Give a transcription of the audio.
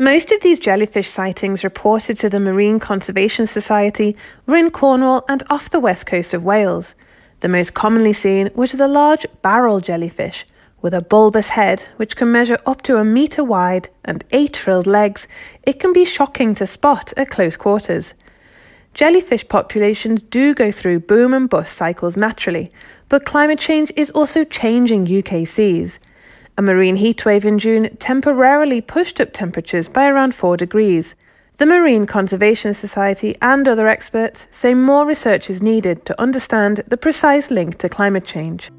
Most of these jellyfish sightings reported to the Marine Conservation Society were in Cornwall and off the west coast of Wales. The most commonly seen was the large barrel jellyfish, with a bulbous head which can measure up to a metre wide and eight frilled legs. It can be shocking to spot at close quarters. Jellyfish populations do go through boom and bust cycles naturally, but climate change is also changing UK seas. A marine heatwave in June temporarily pushed up temperatures by around 4 degrees. The Marine Conservation Society and other experts say more research is needed to understand the precise link to climate change.